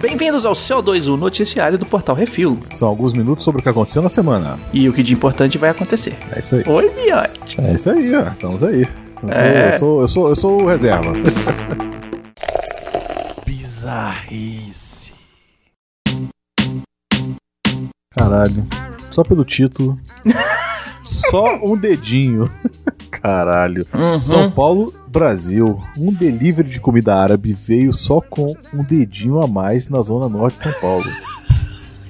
Bem-vindos ao CO2, o noticiário do Portal Refil. São alguns minutos sobre o que aconteceu na semana. E o que de importante vai acontecer. É isso aí. Oi, Miote. É isso aí, ó. Estamos aí. Eu, É. eu sou, eu sou, eu sou o reserva. Bizarrice. Caralho. Só pelo título. Só um dedinho. Caralho. Uhum. São Paulo, Brasil. Um delivery de comida árabe veio só com um dedinho a mais na zona norte de São Paulo.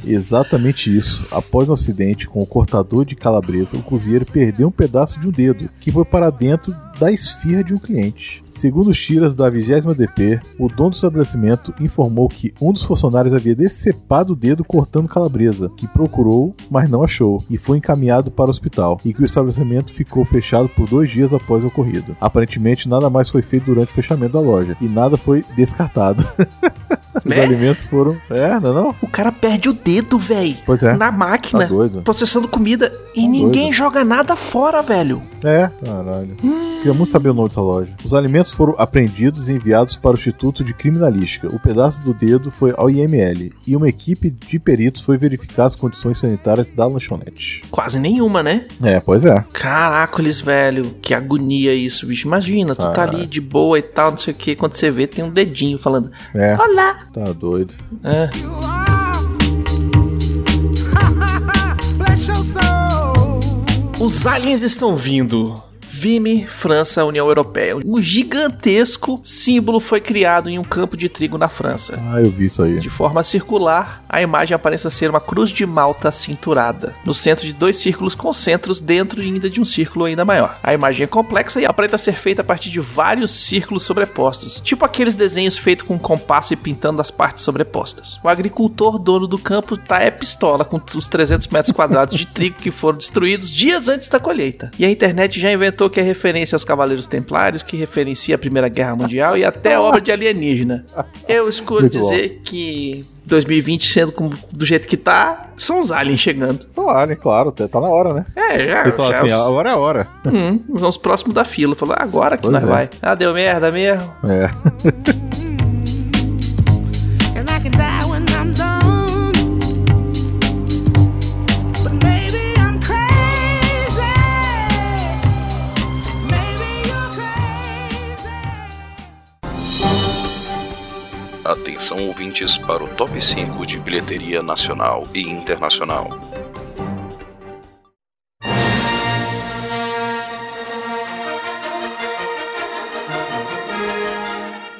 Exatamente isso. Após um acidente com o cortador de calabresa, o cozinheiro perdeu um pedaço de um dedo, que foi para dentro da esfirra de um cliente. Segundo tiras da 20 DP, o dono do estabelecimento informou que um dos funcionários havia decepado o dedo cortando calabresa, que procurou, mas não achou, e foi encaminhado para o hospital, e que o estabelecimento ficou fechado por dois dias após o ocorrido. Aparentemente, nada mais foi feito durante o fechamento da loja, e nada foi descartado. Os Né? alimentos foram. É, não é não? O cara perde o dedo, véi. Pois é. Na máquina, Tá processando comida. E Tá ninguém doido. joga nada fora, velho. É, caralho. Queria muito saber o nome dessa loja. Os alimentos foram apreendidos e enviados para o Instituto de Criminalística. O pedaço do dedo foi ao IML e uma equipe de peritos foi verificar as condições sanitárias da lanchonete. Quase nenhuma, né? É, pois é. Caracoles, velho. Que agonia isso, bicho. Imagina, tu tá ali de boa e tal, não sei o que. Quando você vê, tem um dedinho falando: É, Olá. Tá doido. É. Os aliens estão vindo. Vime, França, União Europeia. Um gigantesco símbolo foi criado em um campo de trigo na França. Ah, eu vi isso aí. De forma circular, a imagem aparenta ser uma cruz de malta cinturada, no centro de dois círculos concentros dentro ainda de um círculo ainda maior. A imagem é complexa e aparenta ser feita a partir de vários círculos sobrepostos, tipo aqueles desenhos feitos com compasso e pintando as partes sobrepostas. O agricultor dono do campo tá é pistola com os 300 metros quadrados de trigo que foram destruídos dias antes da colheita. E a internet já inventou que é referência aos Cavaleiros Templários, que referencia a Primeira Guerra Mundial e até obra de alienígena. Eu escolho Muito bom. dizer que 2020 sendo como- do jeito que tá, são os aliens chegando. São alien, claro, tá tá na hora, né? É, já. Eles falam assim, os- agora é a hora. Hum, são os próximos da fila. Falou, agora que Pois nós é. vai. Ah, deu merda mesmo. É. ouvintes para o top 5 de bilheteria nacional e internacional.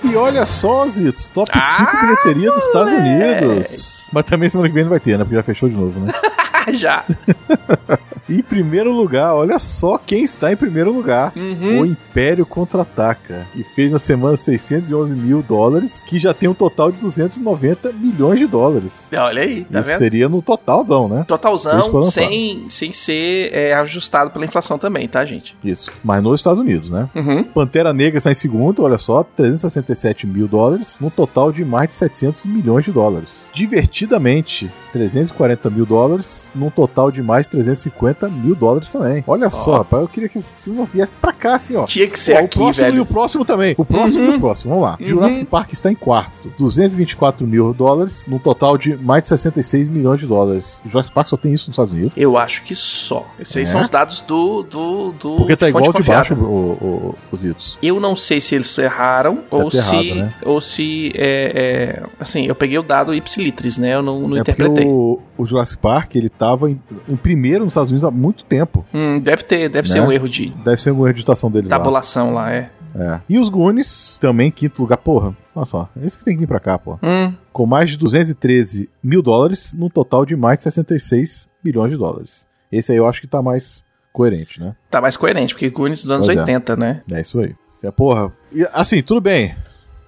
E olha só, Zitos, top 5 Ah, bilheteria dos Estados moleque. Unidos. Mas também semana que vem não vai ter, né? Porque já fechou de novo, né? Já. Em primeiro lugar, olha só quem está em primeiro lugar. Uhum. O Império Contra-Ataca. E fez na semana 611 mil dólares, que já tem um total de 290 milhões de dólares. Olha aí, tá Isso vendo? seria no totalzão, né? Totalzão, sem, sem ser é, ajustado pela inflação também, tá, gente? Isso. Mas nos Estados Unidos, né? Uhum. Pantera Negra está em segundo, olha só, 367 mil dólares, num total de mais de 700 milhões de dólares. Divertidamente, 340 mil dólares, num total de mais 350 mil dólares também. Olha só, rapaz, eu queria que esse filme viesse pra cá, assim, ó. Tinha que ser Ó, o aqui, próximo velho. e o próximo também. O próximo Uhum. e o próximo. Vamos lá. Uhum. Jurassic Park está em quarto. 224 mil dólares, num total de mais de 66 milhões de dólares. O Jurassic Park só tem isso nos Estados Unidos. Eu acho que só. Esses aí É? são os dados do. do, do Porque tá igual de confiável. baixo o, o- os idos. Eu não sei se eles erraram ou se. errado, né? Ou se. É, é, assim, eu peguei o dado ipsilitris, né? Eu não, não é interpretei. o, o Jurassic Park, ele tava em, em primeiro nos Estados Unidos há muito tempo. Hum, deve ter, deve ser Né? um erro de Deve ser uma editação deles lá. tabulação lá, é. É. E os Goonies, também quinto lugar. Porra, olha só. Esse que tem que vir pra cá, porra. Hum, Com mais de 213 mil dólares, num total de mais de 66 bilhões de dólares. Esse aí eu acho que tá mais coerente, né? tá mais coerente, porque Goonies dos anos Pois é. 80, né? É isso aí. É, porra, e, assim, tudo bem.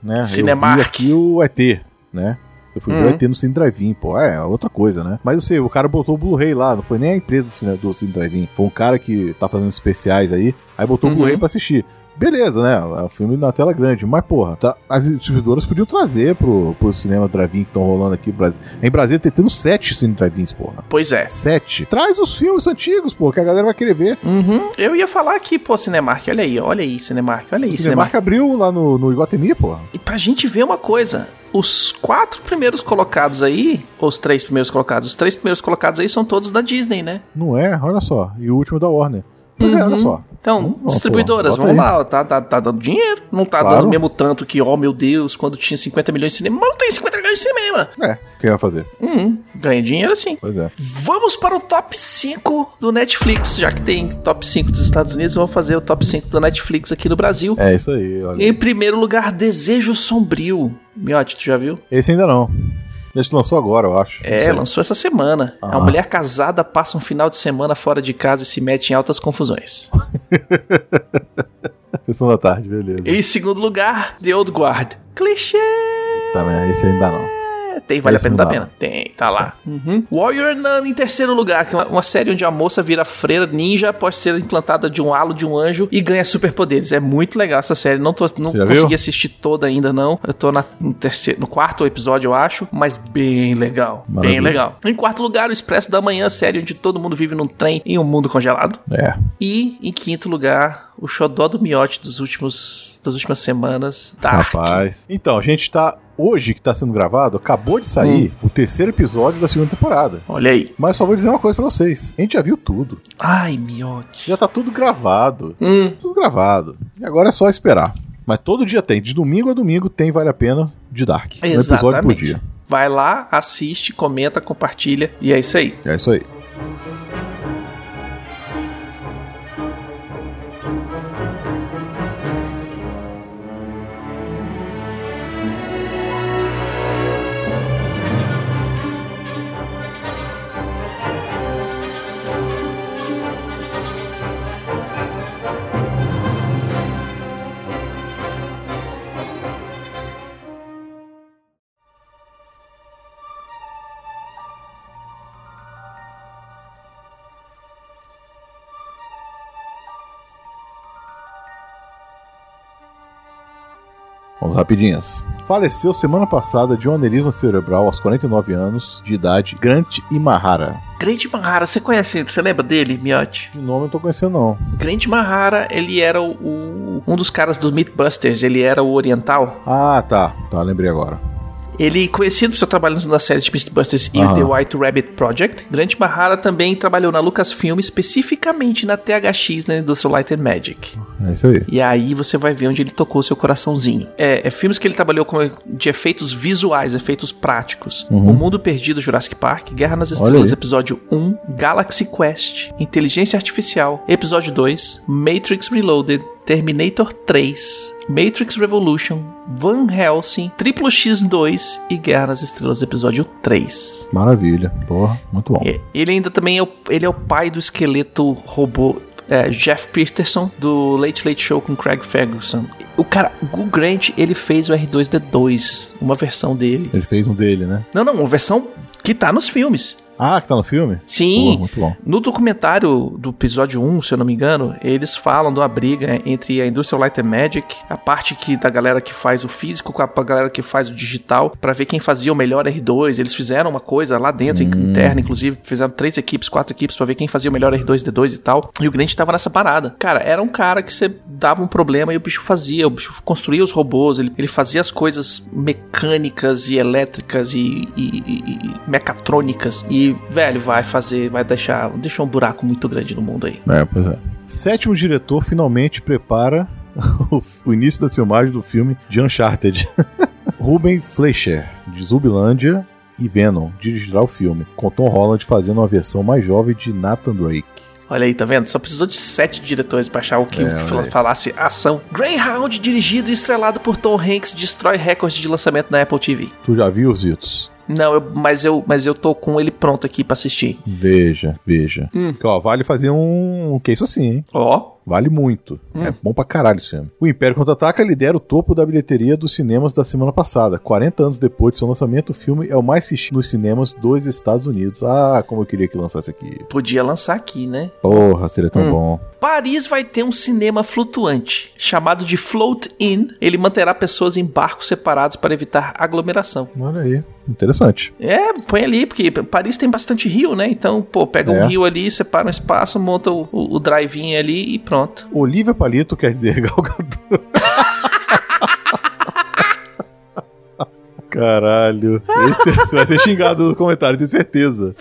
Né? Cinemark. Eu vi aqui o ET, né? Eu fui ver Uhum. o ET no Cine Drive-In, pô. É, outra coisa, né? Mas eu sei, o cara botou o Blu-ray lá, não foi nem a empresa do Cine, do Cine Drive-In. Foi um cara que tá fazendo especiais aí, aí botou Uhum. o Blu-ray pra assistir. Beleza, né? É um filme na tela grande. Mas, porra, tá- as distribuidoras podiam trazer pro, pro cinema drive-in que estão rolando aqui no Brasil. Em Brasília tem tendo sete cine drive-ins, porra. Pois é. Sete. Traz os filmes antigos, pô, que a galera vai querer ver. Uhum. Eu ia falar aqui, pô, Cinemark, olha aí, olha aí, Cinemark, olha aí, O Cinemark. Cinemark abriu lá no, no Iguatemi, porra. E pra gente ver uma coisa, os quatro primeiros colocados aí, os três primeiros colocados, os três primeiros colocados aí são todos da Disney, né? Não é? Olha só. E o último da Warner. Pois é, olha só. Então, Vamos- distribuidoras, vamos lá, tá, tá, tá dando dinheiro, não tá Claro. dando mesmo tanto que, ó meu Deus, quando tinha 50 milhões de cinema, mas não tem 50 milhões de cinema. É, o que vai fazer? Hum, ganha dinheiro sim. Pois é. Vamos para o top 5 do Netflix, já que tem top 5 dos Estados Unidos, vamos fazer o top 5 do Netflix aqui no Brasil. É isso aí, olha. Em primeiro lugar, Desejo Sombrio. Miotti, tu já viu? Esse ainda não. Esse lançou agora, eu acho. É, lançou essa semana. Ah. A mulher casada passa um final de semana fora de casa e se mete em altas confusões. Sessão da tarde, beleza. em segundo lugar, The Old Guard. Clichê! Tá, mas esse ainda não. Tem, vale Esse a pena, dá dá. pena. Tem, tá lá. Uhum. Warrior Nun em terceiro lugar, que é uma, uma série onde a moça vira freira ninja após ser implantada de um halo de um anjo e ganha superpoderes. É muito legal essa série. Não, tô, não consegui viu? assistir toda ainda, não. Eu tô na, no, terceiro, no quarto episódio, eu acho, mas bem legal. Bem Maravilha. legal. Em quarto lugar, o Expresso da Manhã, série onde todo mundo vive num trem em um mundo congelado. É. E em quinto lugar, o xodó do miote dos últimos, das últimas semanas, Dark. Rapaz. Então, a gente tá. Hoje que tá sendo gravado, acabou de sair Hum. o terceiro episódio da segunda temporada. Olha aí. Mas só vou dizer uma coisa pra vocês. A gente já viu tudo. Ai, miote. Já tá tudo gravado. Hum. Tudo gravado. E agora é só esperar. Mas todo dia tem. De domingo a domingo tem Vale a Pena de Dark. Um episódio por Exatamente. dia. Vai lá, assiste, comenta, compartilha e é isso aí. É isso aí. Vamos rapidinhas. Faleceu semana passada de um aneurisma cerebral aos 49 anos de idade Grant Imahara. Grant Mahara, você conhece ele? Você lembra dele, Miotti? De nome eu não tô conhecendo, não. Grant Mahara, ele era o, o- um dos caras dos Mythbusters, ele era o oriental. Ah, tá. Tá, lembrei agora. Ele, conhecido por seu trabalho nas séries de Mythbusters e Aham. The White Rabbit Project, Grant Mahara também trabalhou na Lucasfilm, especificamente na THX, na Industrial Light and Magic. É isso aí. E aí você vai ver onde ele tocou seu coraçãozinho. É, é filmes que ele trabalhou com, de efeitos visuais, efeitos práticos. O Mundo Perdido, Jurassic Park, Guerra nas Uhum. Estrelas, episódio 1, Galaxy Quest, Inteligência Artificial, episódio 2, Matrix Reloaded, Terminator 3, Matrix Revolution, Van Helsing, Triplo X2 e Guerra nas Estrelas, episódio 3. Maravilha. Porra, muito bom. Ele ainda também é o, ele é o pai do esqueleto robô é, Jeff Peterson do Late Late Show com Craig Ferguson. O cara, o Grant, ele fez o R2D2, uma versão dele. Ele fez um dele, né? Não, não, uma versão que tá nos filmes. Ah, que tá no filme? Sim. Porra, muito bom. No documentário do episódio 1, se eu não me engano, eles falam uma briga entre a Industrial Light and Magic, a parte que da galera que faz o físico com a galera que faz o digital, pra ver quem fazia o melhor R2. Eles fizeram uma coisa lá dentro, interna, inclusive, fizeram três equipes, quatro equipes pra ver quem fazia o melhor R2D2 e tal. E o Grant tava nessa parada. Cara, era um cara que você dava um problema e o bicho fazia, o bicho construía os robôs, ele, ele fazia as coisas mecânicas e elétricas e, e- e- e mecatrônicas. E, velho, vai fazer, vai deixar, deixar um buraco muito grande no mundo aí. É, pois é. Sétimo diretor finalmente prepara o, o início da filmagem do filme de Uncharted. Ruben Fleischer, de Zumbilândia e Venom, dirigirá o filme, com Tom Holland fazendo uma versão mais jovem de Nathan Drake. Olha aí, tá vendo? Só precisou de sete diretores pra achar o que, É, que falasse ação. Greyhound, dirigido e estrelado por Tom Hanks, destrói recorde de lançamento na Apple TV. Tu já viu os Zitos? Não, eu- mas, eu, mas eu tô com ele pronto aqui pra assistir. Veja, veja. Hum. Que, ó, vale fazer um, que é isso assim, hein? Ó, Vale muito. Hum. É bom pra caralho esse filme. O Império Contra-Ataca lidera o topo da bilheteria dos cinemas da semana passada. 40 anos depois de seu lançamento, o filme é o mais assistido nos cinemas dos Estados Unidos. Ah, como eu queria que lançasse aqui. Podia lançar aqui, né? Porra, seria tão Hum. bom. Paris vai ter um cinema flutuante, chamado de Float In. Ele manterá pessoas em barcos separados para evitar aglomeração. Olha aí. Interessante. É, põe ali, porque Paris tem bastante rio, né? Então, pô, pega É. um rio ali, separa um espaço, monta o, o, o drive-in ali e pronto. Olivia Palito quer dizer Gal Gadot. Caralho. Esse, você vai ser xingado no comentário, tenho certeza.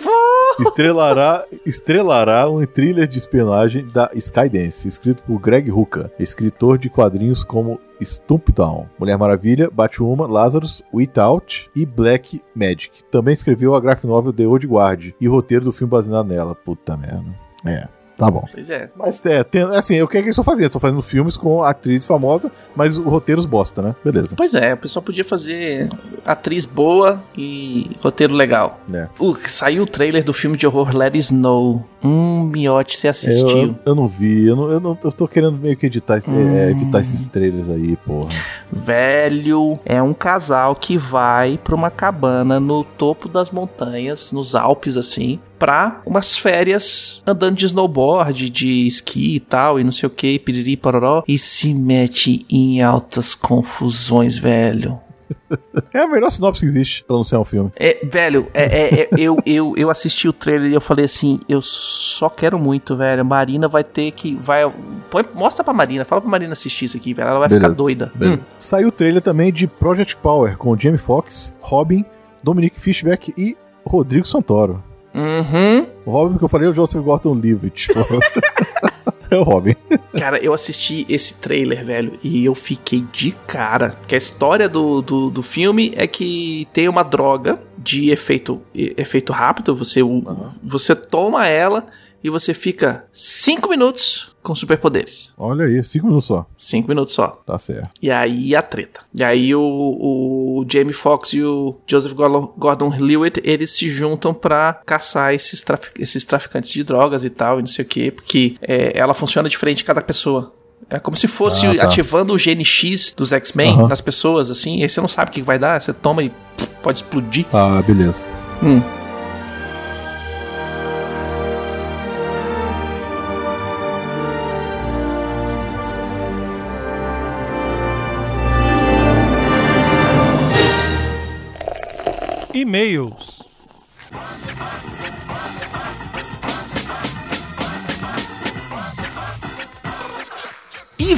Estrelará, estrelará um thriller de espionagem da Skydance, escrito por Greg Hooker, escritor de quadrinhos como Stumptown, Mulher Maravilha, Batwoman, Lazarus, Without e Black Magic. Também escreveu a graphic novel The Old Guard e o roteiro do filme baseado nela. Puta merda. É, tá bom. Pois é. Mas é, tem, assim, o que é que eles estão fazendo? Estão fazendo filmes com atriz famosa, mas roteiros bosta, né? Beleza. Pois é, o pessoal podia fazer atriz boa e roteiro legal. né? Uh, saiu o trailer do filme de horror Let It Snow. Hum, miote, você assistiu. Eu, eu não vi, eu, não, eu, não, eu tô querendo meio que editar, esse- Hum. é, evitar esses trailers aí, porra. Velho, é um casal que vai pra uma cabana no topo das montanhas, nos Alpes, assim, pra umas férias andando de snowboard, de esqui e tal, e não sei o que, piriri, pororó, e se mete em altas confusões, velho. É a melhor sinopse que existe pra não ser um filme. É, velho, é, é- é- eu, eu, eu assisti o trailer e eu falei assim, eu só quero muito, velho. Marina vai ter que. Vai, põe- mostra pra Marina, fala pra Marina assistir isso aqui, velho. Ela vai Beleza, ficar doida. Hum, Saiu o trailer também de Project Power com Jamie Foxx, Robin, Dominic Fishback e Rodrigo Santoro. Uhum. O Robin que eu falei é o Joseph Gordon-Levitt. é o Robin. Cara, eu assisti esse trailer, velho, e eu fiquei de cara. Que a história do, do, do filme é que tem uma droga de efeito, efeito rápido. Você, o- você toma ela e você fica 5 minutos com superpoderes. Olha aí, cinco minutos só. 5 minutos só. Tá certo. E aí a treta. E aí o, o Jamie Foxx e o Joseph Gordon- Gordon-Levitt, eles se juntam pra caçar esses, trafi- esses traficantes de drogas e tal, e não sei o quê, porque é, ela funciona diferente de cada pessoa. É como se fosse Ah, tá. ativando o gene X dos X-Men Aham. nas pessoas, assim, e aí você não sabe o que vai dar, você toma e pff, pode explodir. Ah, beleza. Hum. E-mails.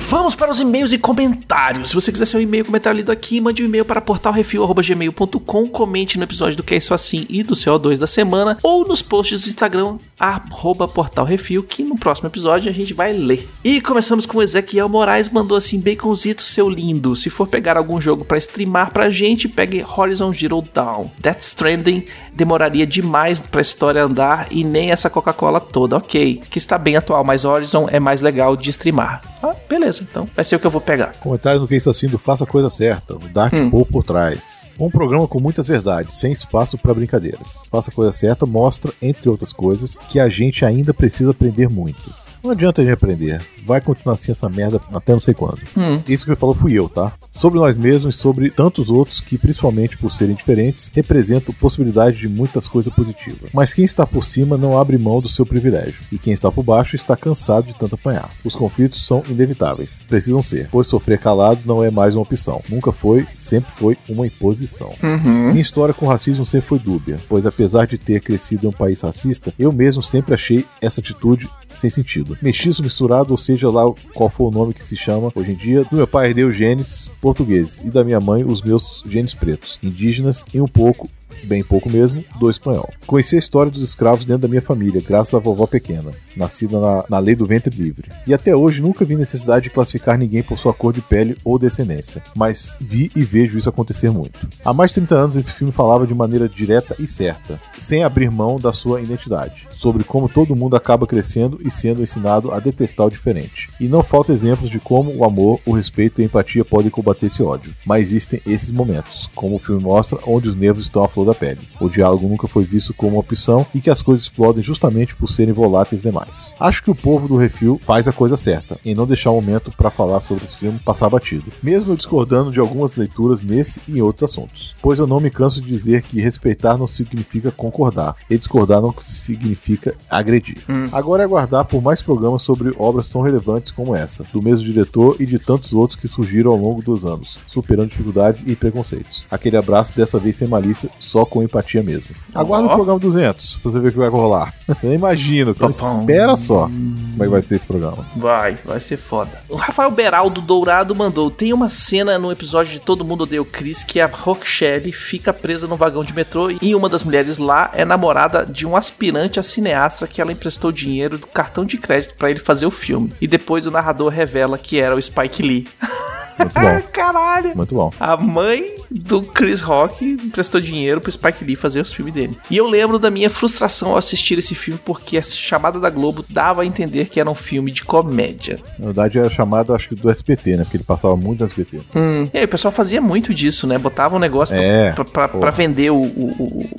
Vamos para os e-mails e comentários. Se você quiser seu e-mail comentário lido aqui, mande um e-mail para portalrefil.gmail.com, comente no episódio do Que É Isso Assim e do CO2 da semana, ou nos posts do Instagram, arroba portalrefil, que no próximo episódio a gente vai ler. E começamos com o Ezequiel Moraes, mandou assim, baconzito, seu lindo, se for pegar algum jogo para streamar pra gente, pegue Horizon Zero Dawn. Death Stranding demoraria demais pra história andar e nem essa Coca-Cola toda, ok, que está bem atual, mas Horizon é mais legal de streamar. Ah, beleza, então vai ser o que eu vou pegar. Comentário no que isso assim do Faça a Coisa Certa, o Dart Hum. Paul por trás. Um programa com muitas verdades, sem espaço para brincadeiras. Faça a Coisa Certa mostra, entre outras coisas, que a gente ainda precisa aprender muito. Não adianta a gente aprender. Vai continuar assim essa merda até não sei quando. Hum. Isso que ele falou fui eu, tá? Sobre nós mesmos e sobre tantos outros que, principalmente por serem diferentes, representam possibilidade de muitas coisas positivas. Mas quem está por cima não abre mão do seu privilégio. E quem está por baixo está cansado de tanto apanhar. Os conflitos são inevitáveis. Precisam ser, pois sofrer calado não é mais uma opção. Nunca foi, sempre foi uma imposição. Minha história com racismo sempre foi dúbia, pois apesar de ter crescido em um país racista, eu mesmo sempre achei essa atitude sem sentido. Mestiço misturado, ou seja lá qual for o nome que se chama hoje em dia, do meu pai herdei os genes portugueses e da minha mãe os meus genes pretos, indígenas e um pouco bem pouco mesmo, do espanhol. Conheci a história dos escravos dentro da minha família, graças à vovó pequena, nascida na, na lei do ventre livre. E até hoje nunca vi necessidade de classificar ninguém por sua cor de pele ou descendência, mas vi e vejo isso acontecer muito. Há mais de 30 anos esse filme falava de maneira direta e certa, sem abrir mão da sua identidade, sobre como todo mundo acaba crescendo e sendo ensinado a detestar o diferente. E não faltam exemplos de como o amor, o respeito e a empatia podem combater esse ódio. Mas existem esses momentos, como o filme mostra, onde os nervos estão flor da pele. O diálogo nunca foi visto como uma opção e que as coisas explodem justamente por serem voláteis demais. Acho que o povo do Refil faz a coisa certa, em não deixar o momento para falar sobre esse filme passar batido, mesmo eu discordando de algumas leituras nesse e em outros assuntos. Pois eu não me canso de dizer que respeitar não significa concordar, e discordar não significa agredir. Agora é aguardar por mais programas sobre obras tão relevantes como essa, do mesmo diretor e de tantos outros que surgiram ao longo dos anos, superando dificuldades e preconceitos. Aquele abraço dessa vez sem malícia, só com empatia mesmo. Aguarda Ó. o programa 200 pra você ver o que vai rolar. Eu imagino, então espera só como é que vai ser esse programa. Vai, vai ser foda. O Rafael Beraldo Dourado mandou: tem uma cena no episódio de Todo Mundo Odeia o Chris que a Rochelle fica presa no vagão de metrô e uma das mulheres lá é namorada de um aspirante a cineasta que ela emprestou dinheiro do cartão de crédito pra ele fazer o filme. E depois o narrador revela que era o Spike Lee. Muito bom, Caralho! muito bom. A mãe do Chris Rock emprestou dinheiro pro Spike Lee fazer os filmes dele. E eu lembro da minha frustração ao assistir esse filme porque a chamada da Globo dava a entender que era um filme de comédia. Na verdade era chamado, acho que do SBT, né? Porque ele passava muito no SBT. Hum. E aí, o pessoal fazia muito disso, né? Botava um negócio pra, É, pra, pra- pra vender o, o- o-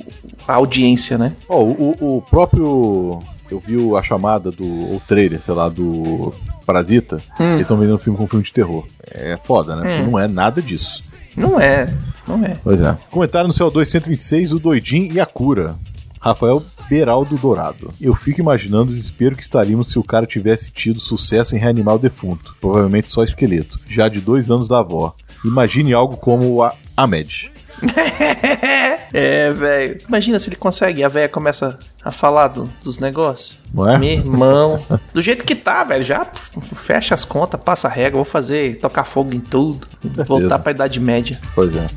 a audiência, né? Ó, o, o- próprio. Eu vi a chamada do. o trailer, sei lá, do Parasita. Eles estão vendendo o filme como filme de terror. É foda, né? Porque não é nada disso. Não é, não é. Pois é. Comentário no CO2 126, o Doidin e a Cura. Rafael Beraldo Dourado. Eu fico imaginando o desespero que estaríamos se o cara tivesse tido sucesso em reanimar o defunto. Provavelmente só esqueleto. Já de dois anos da avó. Imagine algo como A- Ahmed. é, velho. Imagina se ele consegue, a velha começa a falar do- dos negócios. Não é? Meu irmão. Do jeito que tá, velho. Já fecha as contas, passa a regra, vou fazer, tocar fogo em tudo. Voltar pra Idade Média. Pois é.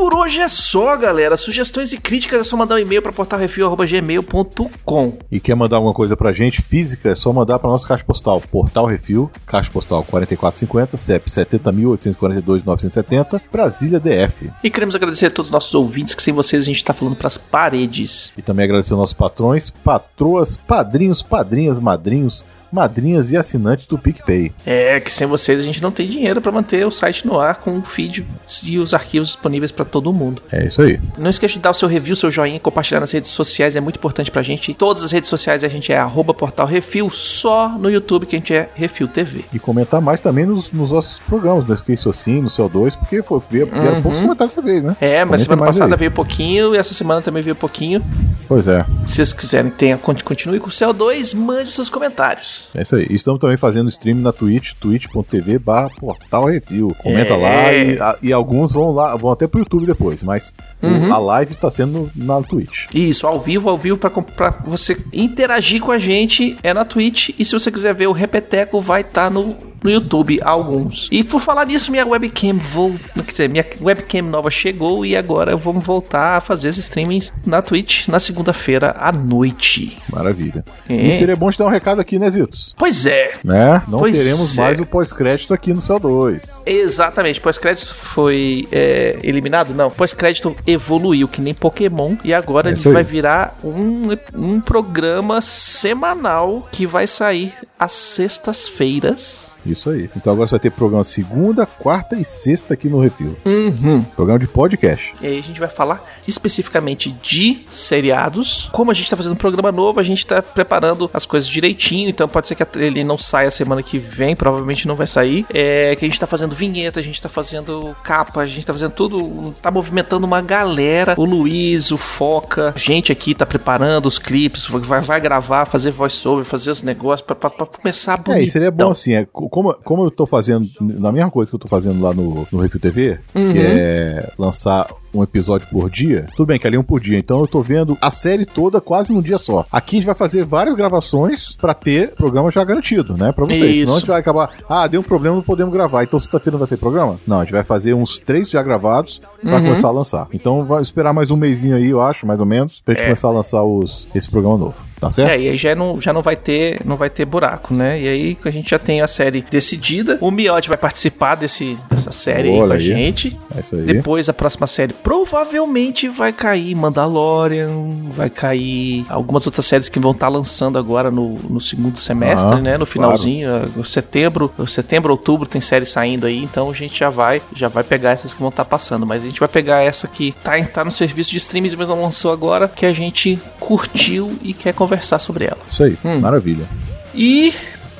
Por hoje é só, galera. Sugestões e críticas é só mandar um e-mail para portalrefil.gmail.com. E quer mandar alguma coisa pra gente, física, é só mandar pra nossa caixa postal, Portal Refil, caixa postal 4450, CEP 70.842.970, Brasília DF. E queremos agradecer a todos os nossos ouvintes, que sem vocês a gente tá falando pras paredes. E também agradecer aos nossos patrões, patroas, padrinhos, padrinhas, madrinhos, madrinhas e assinantes do PicPay. É, que sem vocês a gente não tem dinheiro para manter o site no ar com o feed e os arquivos disponíveis para todo mundo. É isso aí. Não esqueça de dar o seu review, seu joinha compartilhar nas redes sociais, é muito importante pra gente. Em todas as redes sociais a gente é arroba portal Refil, só no YouTube que a gente é Refil TV. E comentar mais também nos, nos nossos programas, não esqueça assim, no CO2, porque foi, vieram, vieram poucos comentários dessa vez, né? Uhum. É, mas Comentem semana passada aí. veio pouquinho e essa semana também veio pouquinho. Pois é, Se vocês quiserem tenha, continue com o CO2, mande seus comentários. É isso aí. E Estamos também fazendo stream na Twitch, twitch.tv barra Portal Review. Comenta É. lá e, a- e alguns vão lá, vão até pro YouTube depois, mas Uhum. a live está sendo na Twitch. Isso, ao vivo, ao vivo, pra você interagir com a gente é na Twitch. E se você quiser ver o Repeteco, vai estar no, no YouTube, alguns. E por falar nisso, minha webcam vou. Quer dizer, minha webcam nova chegou e agora vamos voltar a fazer os streamings na Twitch na segunda-feira à noite. Maravilha. É. E seria bom te dar um recado aqui, né, Zitos? Pois é. Né? Não Pois teremos é. mais o pós-crédito aqui no CO2. Exatamente, pós-crédito foi é, eliminado? Não, pós-crédito evoluiu, que nem Pokémon, e agora É ele vai virar um, um programa semanal que vai sair às sextas-feiras. Isso aí. Então agora você vai ter programa segunda, quarta e sexta aqui no Refil. Uhum. Programa de podcast. E aí a gente vai falar especificamente de seriados. Como a gente tá fazendo um programa novo, a gente tá preparando as coisas direitinho, então pode ser que ele não saia semana que vem, provavelmente não vai sair. É que a gente tá fazendo vinheta, a gente tá fazendo capa, a gente tá fazendo tudo, tá movimentando uma galera. O Luiz, o Foca, a gente aqui tá preparando os clipes, vai, vai gravar, fazer voice-over, fazer os negócios pra, pra- pra começar bonito. É, seria bom assim, é, como, como eu tô fazendo, na mesma coisa que eu tô fazendo lá no, no Refil TV, Uhum. que é lançar um episódio por dia, tudo bem que ali é um por dia, então eu tô vendo a série toda quase num dia só. Aqui a gente vai fazer várias gravações pra ter programa já garantido, né? Pra vocês. Isso. Senão a gente vai acabar, ah, deu um problema, não podemos gravar. Então sexta-feira não vai ser programa? Não, a gente vai fazer uns três já gravados pra Uhum. começar a lançar. Então vai esperar mais um mêsinho aí, eu acho, mais ou menos, pra gente É. começar a lançar os, esse programa novo. Tá certo? É, e aí já não, já não vai ter não vai ter buraco, né? E aí a gente já tem a série decidida. O Miotti vai participar desse, dessa série aí com Olha a aí. gente. É isso aí. Depois a próxima série provavelmente vai cair Mandalorian, vai cair algumas outras séries que vão estar lançando agora no, no segundo semestre, Ah, né? No finalzinho, eh, setembro, setembro, outubro tem série saindo aí, então a gente já vai já vai pegar essas que vão estar passando, mas a gente vai pegar essa que tá, tá no serviço de streams, mas não lançou agora, que a gente curtiu e quer conversar sobre ela. Isso aí. Hum. Maravilha. E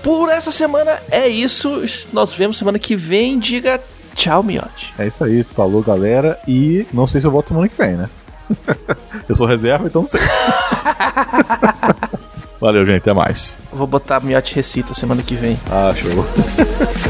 por essa semana é isso. Nós vemos semana que vem. Diga tchau, Miotti. É isso aí. Falou, galera. E não sei se eu volto semana que vem, né? eu sou reserva, então não sei. Valeu, gente. Até mais. Vou botar Miotti recita semana que vem. Ah, show.